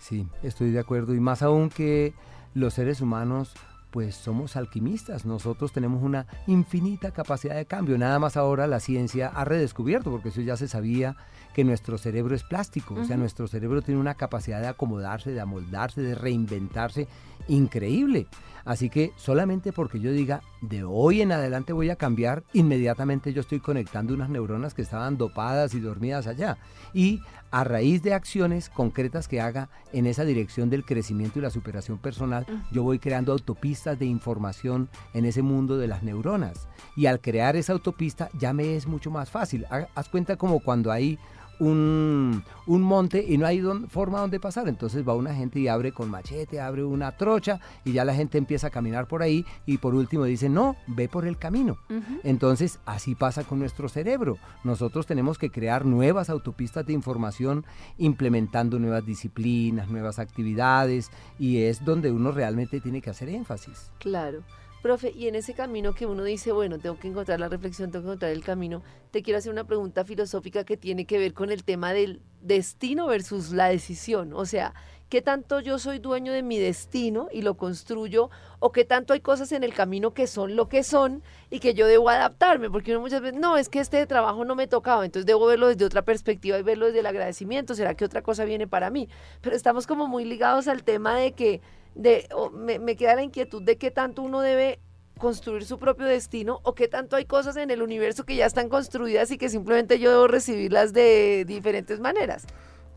Speaker 3: Sí, estoy de acuerdo. Y más aún que los seres humanos pues somos alquimistas, nosotros tenemos una infinita capacidad de cambio, nada más ahora la ciencia ha redescubierto, porque eso ya se sabía, que nuestro cerebro es plástico, o sea, nuestro cerebro tiene una capacidad de acomodarse, de amoldarse, de reinventarse increíble. Así que solamente porque yo diga, de hoy en adelante voy a cambiar, inmediatamente yo estoy conectando unas neuronas que estaban dopadas y dormidas allá. Y a raíz de acciones concretas que haga en esa dirección del crecimiento y la superación personal, yo voy creando autopistas de información en ese mundo de las neuronas. Y al crear esa autopista ya me es mucho más fácil. Haz cuenta como cuando hay un, monte y no hay forma donde pasar. Entonces va una gente y abre con machete, abre una trocha y ya la gente empieza a caminar por ahí y por último dice, no, ve por el camino. Entonces así pasa con nuestro cerebro. Nosotros tenemos que crear nuevas autopistas de información implementando nuevas disciplinas, nuevas actividades y es donde uno realmente tiene que hacer énfasis.
Speaker 2: Claro. Profe, y en ese camino que uno dice, bueno, tengo que encontrar la reflexión, tengo que encontrar el camino, te quiero hacer una pregunta filosófica que tiene que ver con el tema del destino versus la decisión. O sea, ¿qué tanto yo soy dueño de mi destino y lo construyo? ¿O qué tanto hay cosas en el camino que son lo que son y que yo debo adaptarme? Porque uno muchas veces, no, es que este trabajo no me tocaba, entonces debo verlo desde otra perspectiva y verlo desde el agradecimiento. ¿Será que otra cosa viene para mí? Pero estamos como muy ligados al tema de que de, me, queda la inquietud de qué tanto uno debe construir su propio destino o qué tanto hay cosas en el universo que ya están construidas y que simplemente yo debo recibirlas de diferentes maneras.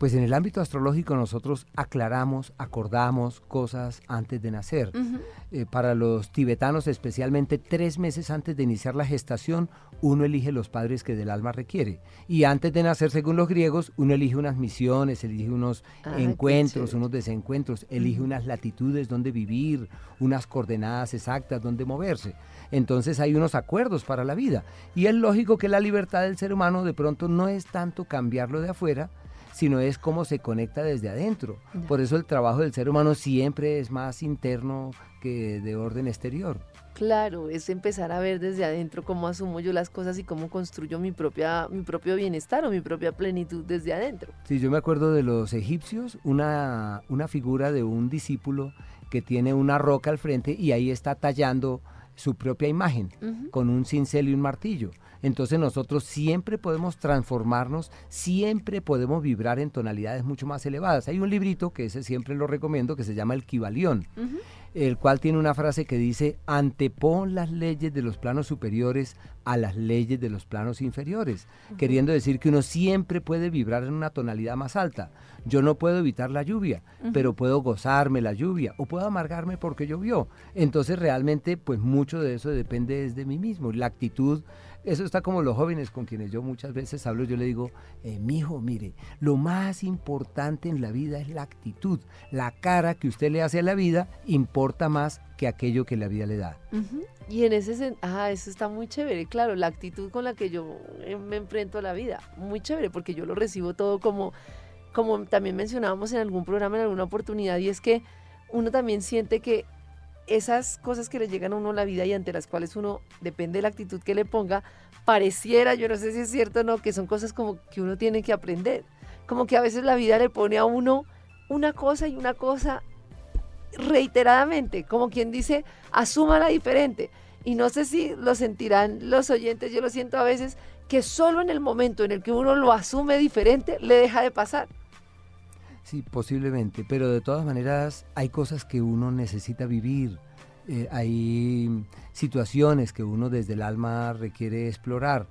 Speaker 3: Pues en el ámbito astrológico nosotros aclaramos, acordamos cosas antes de nacer. Eh, para los tibetanos, especialmente tres meses antes de iniciar la gestación, uno elige los padres que del alma requiere. Y antes de nacer, según los griegos, uno elige unas misiones, elige unos ah, encuentros, unos desencuentros, elige unas latitudes donde vivir, unas coordenadas exactas donde moverse. Entonces hay unos acuerdos para la vida. Y es lógico que la libertad del ser humano de pronto no es tanto cambiarlo de afuera, sino es cómo se conecta desde adentro. Por eso el trabajo del ser humano siempre es más interno que de orden exterior.
Speaker 2: Claro, es empezar a ver desde adentro cómo asumo yo las cosas y cómo construyo mi propia mi propio bienestar o mi propia plenitud desde adentro.
Speaker 3: Sí, yo me acuerdo de los egipcios, una, una figura de un discípulo que tiene una roca al frente y ahí está tallando su propia imagen con un cincel y un martillo. Entonces nosotros siempre podemos transformarnos, siempre podemos vibrar en tonalidades mucho más elevadas. Hay un librito que ese siempre lo recomiendo que se llama El Kibalión, el cual tiene una frase que dice, antepon las leyes de los planos superiores a las leyes de los planos inferiores, queriendo decir que uno siempre puede vibrar en una tonalidad más alta. Yo no puedo evitar la lluvia, pero puedo gozarme la lluvia o puedo amargarme porque llovió. Entonces realmente pues mucho de eso depende de mí mismo. La actitud eso está como los jóvenes con quienes yo muchas veces hablo, yo le digo, eh, mi hijo, mire, lo más importante en la vida es la actitud. La cara que usted le hace a la vida importa más que aquello que la vida le da.
Speaker 2: Y en ese sentido, ah, eso está muy chévere, claro, la actitud con la que yo eh, me enfrento a la vida, muy chévere, porque yo lo recibo todo como, como también mencionábamos en algún programa, en alguna oportunidad, y es que uno también siente que esas cosas que le llegan a uno a la vida y ante las cuales uno, depende de la actitud que le ponga, pareciera, yo no sé si es cierto o no, que son cosas como que uno tiene que aprender. Como que a veces la vida le pone a uno una cosa y una cosa reiteradamente, como quien dice, asúmala diferente. Y no sé si lo sentirán los oyentes, yo lo siento a veces, que solo en el momento en el que uno lo asume diferente, le deja de pasar.
Speaker 3: Sí, posiblemente, pero de todas maneras hay cosas que uno necesita vivir, eh, hay situaciones que uno desde el alma requiere explorar,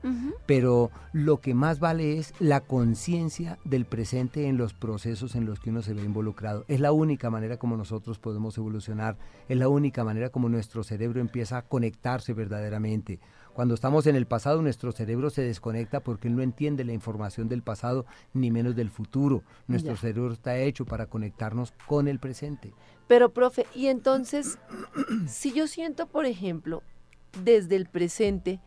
Speaker 3: pero lo que más vale es la conciencia del presente en los procesos en los que uno se ve involucrado. Es la única manera como nosotros podemos evolucionar, es la única manera como nuestro cerebro empieza a conectarse verdaderamente. Cuando estamos en el pasado, nuestro cerebro se desconecta porque no entiende la información del pasado ni menos del futuro. Nuestro cerebro está hecho para conectarnos con el presente.
Speaker 2: Pero, profe, y entonces, si yo siento, por ejemplo, desde el presente,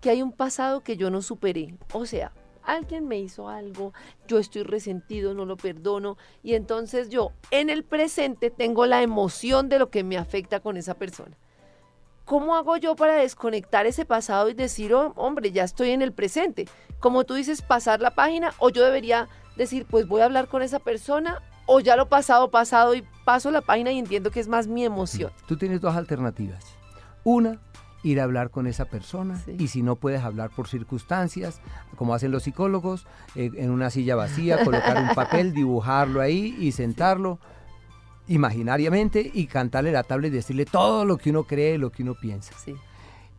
Speaker 2: que hay un pasado que yo no superé, o sea, alguien me hizo algo, yo estoy resentido, no lo perdono, y entonces yo en el presente tengo la emoción de lo que me afecta con esa persona. ¿Cómo hago yo para desconectar ese pasado y decir, oh, hombre, ya estoy en el presente? Como tú dices, pasar la página, o yo debería decir, pues voy a hablar con esa persona, o ya lo pasado, pasado y paso la página y entiendo que es más mi emoción.
Speaker 3: Tú tienes dos alternativas. Una, ir a hablar con esa persona y si no puedes hablar por circunstancias, como hacen los psicólogos, eh, en una silla vacía, colocar un papel, dibujarlo ahí y sentarlo imaginariamente y cantarle la tabla y decirle todo lo que uno cree, lo que uno piensa.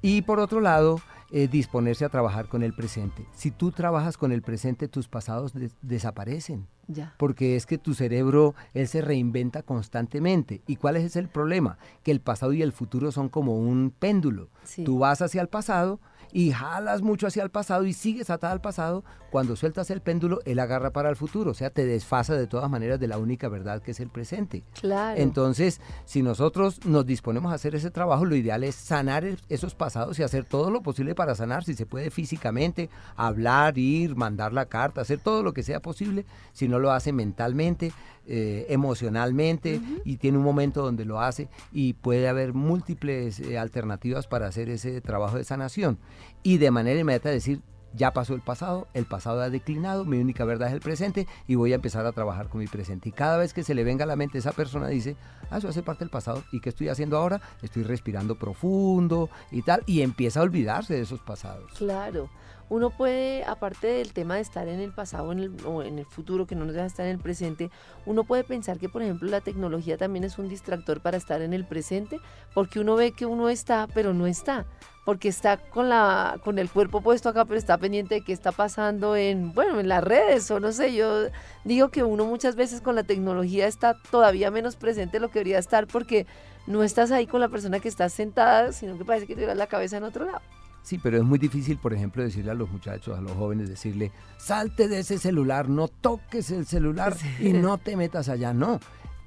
Speaker 3: Y por otro lado, eh, disponerse a trabajar con el presente. Si tú trabajas con el presente, tus pasados desaparecen. Ya. Porque es que tu cerebro, él se reinventa constantemente. ¿Y cuál es el problema? Que el pasado y el futuro son como un péndulo. Tú vas hacia el pasado, y jalas mucho hacia el pasado y sigues atada al pasado, cuando sueltas el péndulo, él agarra para el futuro, o sea, te desfasa de todas maneras de la única verdad que es el presente.
Speaker 2: Claro.
Speaker 3: Entonces, si nosotros nos disponemos a hacer ese trabajo, lo ideal es sanar esos pasados y hacer todo lo posible para sanar, si se puede físicamente, hablar, ir, mandar la carta, hacer todo lo que sea posible, si no lo hace mentalmente, eh, emocionalmente y tiene un momento donde lo hace y puede haber múltiples eh, alternativas para hacer ese trabajo de sanación y de manera inmediata decir ya pasó el pasado, el pasado ha declinado, mi única verdad es el presente y voy a empezar a trabajar con mi presente. Y cada vez que se le venga a la mente esa persona dice, ah, eso hace parte del pasado, ¿y qué estoy haciendo ahora? Estoy respirando profundo y tal, y empieza a olvidarse de esos pasados.
Speaker 2: Claro uno puede, aparte del tema de estar en el pasado o en el futuro, que no nos deja estar en el presente, uno puede pensar que, por ejemplo, la tecnología también es un distractor para estar en el presente, porque uno ve que uno está, pero no está, porque está con, la, con el cuerpo puesto acá, pero está pendiente de qué está pasando en, bueno, en las redes, o no sé, yo digo que uno muchas veces con la tecnología está todavía menos presente de lo que debería estar, porque no estás ahí con la persona que está sentada, sino que parece que te la cabeza en otro lado.
Speaker 3: Sí, pero es muy difícil, por ejemplo, decirle a los muchachos, a los jóvenes, decirle, salte de ese celular, no toques el celular y no te metas allá. No,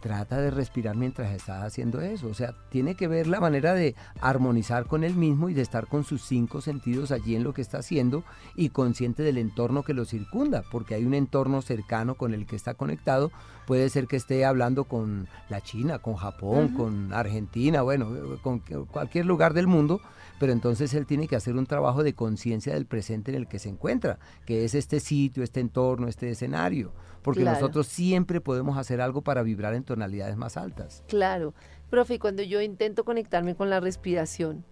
Speaker 3: trata de respirar mientras estás haciendo eso. O sea, tiene que ver la manera de armonizar con él mismo y de estar con sus cinco sentidos allí en lo que está haciendo y consciente del entorno que lo circunda, porque hay un entorno cercano con el que está conectado. Puede ser que esté hablando con la China, con Japón, con Argentina, bueno, con cualquier lugar del mundo pero entonces él tiene que hacer un trabajo de conciencia del presente en el que se encuentra, que es este sitio, este entorno, este escenario, porque nosotros siempre podemos hacer algo para vibrar en tonalidades más altas.
Speaker 2: Claro, profe, cuando yo intento conectarme con la respiración,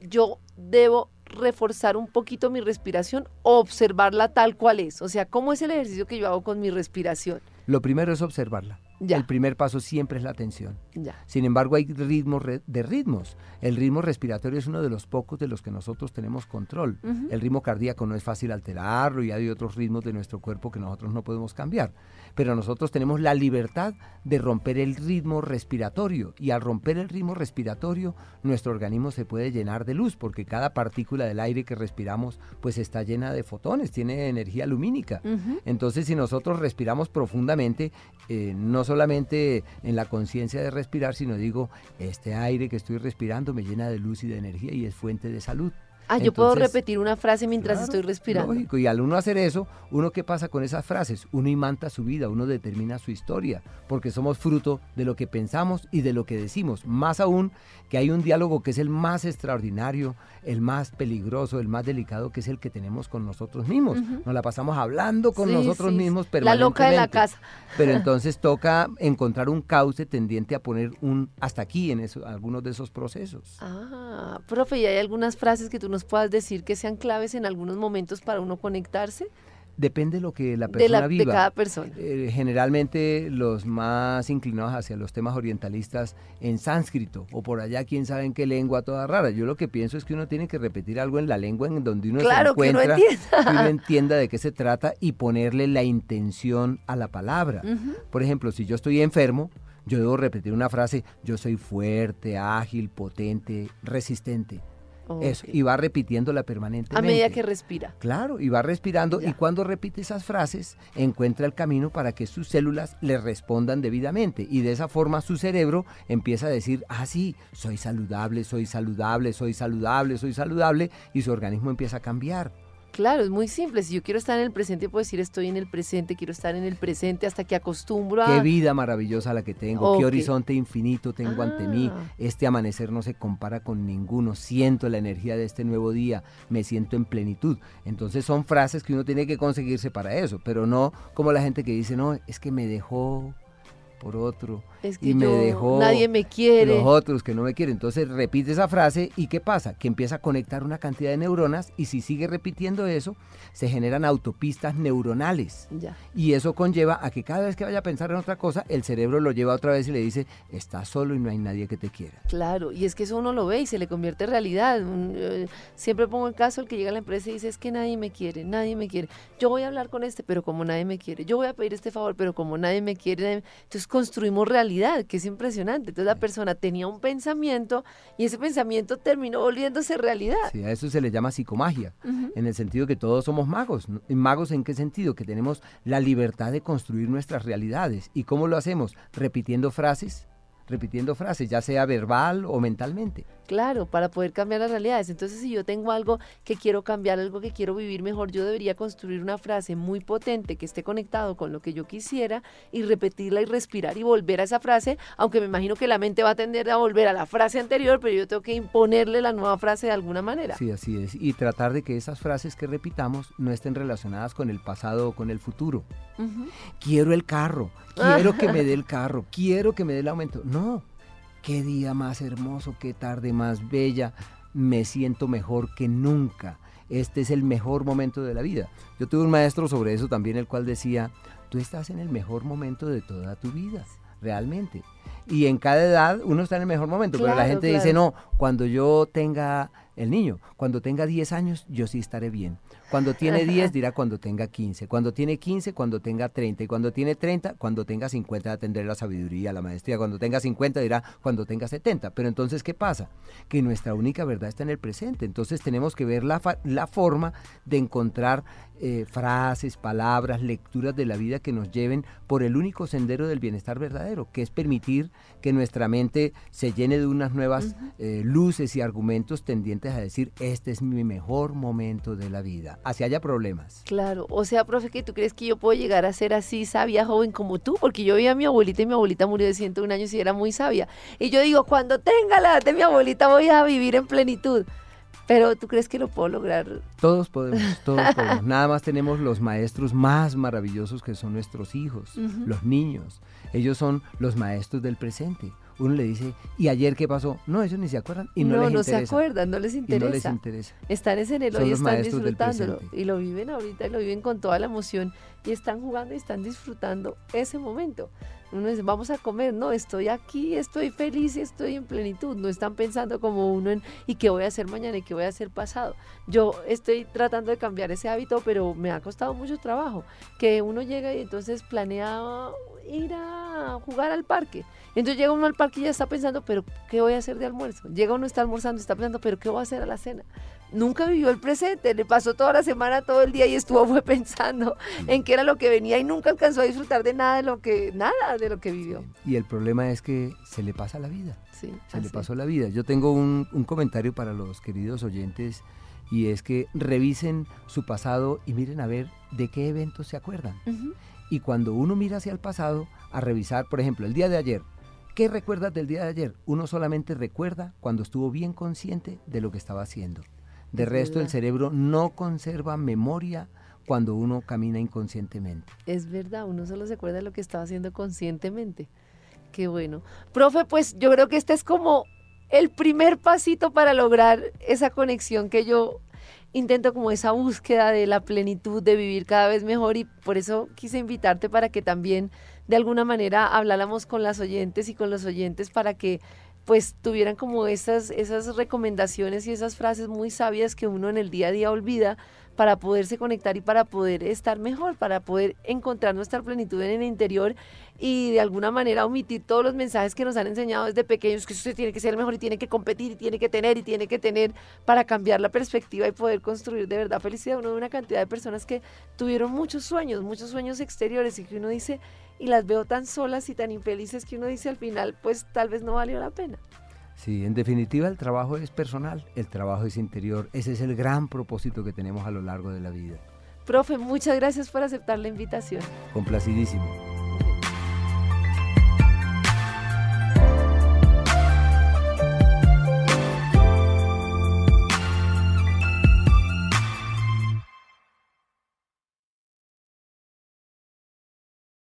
Speaker 2: yo debo reforzar un poquito mi respiración o observarla tal cual es. O sea, ¿cómo es el ejercicio que yo hago con mi respiración?
Speaker 3: Lo primero es observarla. El primer paso siempre es la atención. Sin embargo, hay ritmos de ritmos. El ritmo respiratorio es uno de los pocos de los que nosotros tenemos control. El ritmo cardíaco no es fácil alterarlo y hay otros ritmos de nuestro cuerpo que nosotros no podemos cambiar. Pero nosotros tenemos la libertad de romper el ritmo respiratorio y al romper el ritmo respiratorio nuestro organismo se puede llenar de luz porque cada partícula del aire que respiramos pues está llena de fotones, tiene energía lumínica. Entonces si nosotros respiramos profundamente, eh, no solamente en la conciencia de respirar, sino digo, este aire que estoy respirando me llena de luz y de energía y es fuente de salud.
Speaker 2: Ah, yo puedo repetir una frase mientras
Speaker 3: Claro,
Speaker 2: estoy respirando.
Speaker 3: Lógico, y al uno hacer eso, uno qué pasa con esas frases? Uno imanta su vida, uno determina su historia, porque somos fruto de lo que pensamos y de lo que decimos. Más aún que hay un diálogo que es el más extraordinario, el más peligroso, el más delicado, que es el que tenemos con nosotros mismos. Nos la pasamos hablando con
Speaker 2: Sí,
Speaker 3: nosotros
Speaker 2: sí,
Speaker 3: mismos
Speaker 2: sí. La loca de la
Speaker 3: permanentemente.
Speaker 2: casa.
Speaker 3: Pero entonces toca encontrar un cauce tendiente a poner un hasta aquí en eso- algunos de esos procesos.
Speaker 2: Ah, profe, ¿y hay algunas frases que tú nos puedas decir que sean claves en algunos momentos para uno conectarse?
Speaker 3: Depende de lo que la
Speaker 2: De,
Speaker 3: persona
Speaker 2: la, de
Speaker 3: viva.
Speaker 2: cada persona.
Speaker 3: Eh, generalmente los más inclinados hacia los temas orientalistas en sánscrito o por allá quién sabe en qué lengua toda rara. Yo lo que pienso es que uno tiene que repetir algo en la lengua en donde uno
Speaker 2: Claro,
Speaker 3: se
Speaker 2: que uno
Speaker 3: encuentra,
Speaker 2: entienda.
Speaker 3: que uno entienda de qué se trata y ponerle la intención a la palabra.
Speaker 2: Ujú.
Speaker 3: Por ejemplo, si yo estoy enfermo, yo debo repetir una frase, yo soy fuerte, ágil, potente, resistente. Eso, y va repitiéndola permanentemente.
Speaker 2: A medida que respira.
Speaker 3: Claro, y va respirando
Speaker 2: Ya.
Speaker 3: y cuando repite esas frases encuentra el camino para que sus células le respondan debidamente y de esa forma su cerebro empieza a decir, ah sí, soy saludable, soy saludable, soy saludable, soy saludable y su organismo empieza a cambiar.
Speaker 2: Claro, es muy simple. Si yo quiero estar en el presente, puedo decir estoy en el presente, quiero estar en el presente hasta que acostumbro a...
Speaker 3: Qué vida maravillosa la que tengo, qué horizonte infinito tengo ante mí.
Speaker 2: Ah.
Speaker 3: Este amanecer no se compara con ninguno. Siento la energía de este nuevo día, me siento en plenitud. Entonces son frases que uno tiene que conseguirse para eso, pero no como la gente que dice, no, es que me dejó por otro
Speaker 2: Es que
Speaker 3: y me
Speaker 2: yo-
Speaker 3: dejó
Speaker 2: nadie me quiere.
Speaker 3: los otros que no me quieren. Entonces repite esa frase y ¿qué pasa? Que empieza a conectar una cantidad de neuronas y si sigue repitiendo eso, se generan autopistas neuronales.
Speaker 2: Ya.
Speaker 3: Y eso conlleva a que cada vez que vaya a pensar en otra cosa, el cerebro lo lleva otra vez y le dice, estás solo y no hay nadie que te quiera.
Speaker 2: Claro, y es que eso uno lo ve y se le convierte en realidad. Eh, siempre pongo el caso el que llega a la empresa y dice, es que nadie me quiere, nadie me quiere. Yo voy a hablar con este, pero como nadie me quiere. Yo voy a pedir este favor, pero como nadie me quiere. nadie me-". Entonces construimos realidad, que es impresionante. Entonces la persona tenía un pensamiento y ese pensamiento terminó volviéndose realidad.
Speaker 3: Sí, a eso se le llama psicomagia, en el sentido que todos somos magos. ¿no? ¿Y ¿Magos en qué sentido? Que tenemos la libertad de construir nuestras realidades. ¿Y cómo lo hacemos? Repitiendo frases, repitiendo frases, ya sea verbal o mentalmente.
Speaker 2: Claro, para poder cambiar las realidades. Entonces, si yo tengo algo que quiero cambiar, algo que quiero vivir mejor, yo debería construir una frase muy potente que esté conectado con lo que yo quisiera y repetirla y respirar y volver a esa frase, aunque me imagino que la mente va a tender a volver a la frase anterior, pero yo tengo que imponerle la nueva frase de alguna manera.
Speaker 3: Sí, así es. Y tratar de que esas frases que repitamos no estén relacionadas con el pasado o con el futuro. Quiero el carro, quiero que me dé el carro, quiero que me dé el aumento. No, qué día más hermoso, qué tarde más bella, me siento mejor que nunca. Este es el mejor momento de la vida. Yo tuve un maestro sobre eso también, el cual decía, tú estás en el mejor momento de toda tu vida, realmente. Y en cada edad uno está en el mejor momento, pero la
Speaker 2: Claro,
Speaker 3: gente dice, no, cuando yo tenga el niño, cuando tenga 10 años, yo sí estaré bien. Cuando tiene 10 dirá cuando tenga 15, cuando tiene 15, cuando tenga 30, y cuando tiene 30, cuando tenga 50 tendré la sabiduría, la maestría, cuando tenga 50 dirá cuando tenga 70. Pero entonces, ¿qué pasa? Que nuestra única verdad está en el presente, entonces tenemos que ver la, fa- la forma de encontrar eh, frases, palabras, lecturas de la vida que nos lleven por el único sendero del bienestar verdadero, que es permitir que nuestra mente se llene de unas nuevas eh, luces y argumentos tendientes a decir, este es mi mejor momento de la vida, así haya problemas.
Speaker 2: Claro, o sea, profe, que tú crees que yo puedo llegar a ser así sabia, joven como tú, porque yo vi a mi abuelita y mi abuelita murió de 101 años y era muy sabia. Y yo digo, cuando tenga la edad de mi abuelita voy a vivir en plenitud. Pero tú crees que lo puedo lograr.
Speaker 3: Todos podemos, todos podemos. Nada más tenemos los maestros más maravillosos que son nuestros hijos, los niños. Ellos son los maestros del presente. Uno le dice, ¿y ayer qué pasó? No, ellos ni se acuerdan y no,
Speaker 2: no,
Speaker 3: les
Speaker 2: no se
Speaker 3: interesa.
Speaker 2: acuerdan, no les
Speaker 3: y
Speaker 2: interesa.
Speaker 3: no les interesa.
Speaker 2: Están en el hoy y están disfrutándolo. Y lo viven ahorita y lo viven con toda la emoción. Y están jugando y están disfrutando ese momento. Uno dice, vamos a comer. No, estoy aquí, estoy feliz y estoy en plenitud. No están pensando como uno en, ¿y qué voy a hacer mañana y qué voy a hacer pasado? Yo estoy tratando de cambiar ese hábito, pero me ha costado mucho trabajo. Que uno llega y entonces planea ir a jugar al parque. Entonces llega uno al parque y ya está pensando, pero ¿qué voy a hacer de almuerzo? Llega uno, está almorzando, está pensando, pero ¿qué voy a hacer a la cena? Nunca vivió el presente, le pasó toda la semana, todo el día y estuvo fue pensando en qué era lo que venía y nunca alcanzó a disfrutar de nada de lo que, nada de lo que vivió.
Speaker 3: Y el problema es que se le pasa la vida.
Speaker 2: Sí,
Speaker 3: Se le
Speaker 2: así.
Speaker 3: pasó la vida. Yo tengo un, un comentario para los queridos oyentes y es que revisen su pasado y miren a ver de qué eventos se acuerdan. Y cuando uno mira hacia el pasado, a revisar, por ejemplo, el día de ayer, ¿qué recuerdas del día de ayer? Uno solamente recuerda cuando estuvo bien consciente de lo que estaba haciendo. De resto, el cerebro no conserva memoria cuando uno camina inconscientemente.
Speaker 2: Es verdad, uno solo se acuerda de lo que estaba haciendo conscientemente. Qué bueno. Profe, pues yo creo que este es como el primer pasito para lograr esa conexión que yo intento como esa búsqueda de la plenitud, de vivir cada vez mejor y por eso quise invitarte para que también de alguna manera habláramos con las oyentes y con los oyentes para que pues tuvieran como esas, esas recomendaciones y esas frases muy sabias que uno en el día a día olvida para poderse conectar y para poder estar mejor, para poder encontrar nuestra plenitud en el interior y de alguna manera omitir todos los mensajes que nos han enseñado desde pequeños, que usted tiene que ser el mejor y tiene que competir y tiene que tener y tiene que tener para cambiar la perspectiva y poder construir de verdad felicidad. Uno de una cantidad de personas que tuvieron muchos sueños, muchos sueños exteriores y que uno dice, y las veo tan solas y tan infelices que uno dice al final, pues tal vez no valió la pena.
Speaker 3: Sí, en definitiva el trabajo es personal, el trabajo es interior. Ese es el gran propósito que tenemos a lo largo de la vida.
Speaker 2: Profe, muchas gracias por aceptar la invitación.
Speaker 3: Complacidísimo.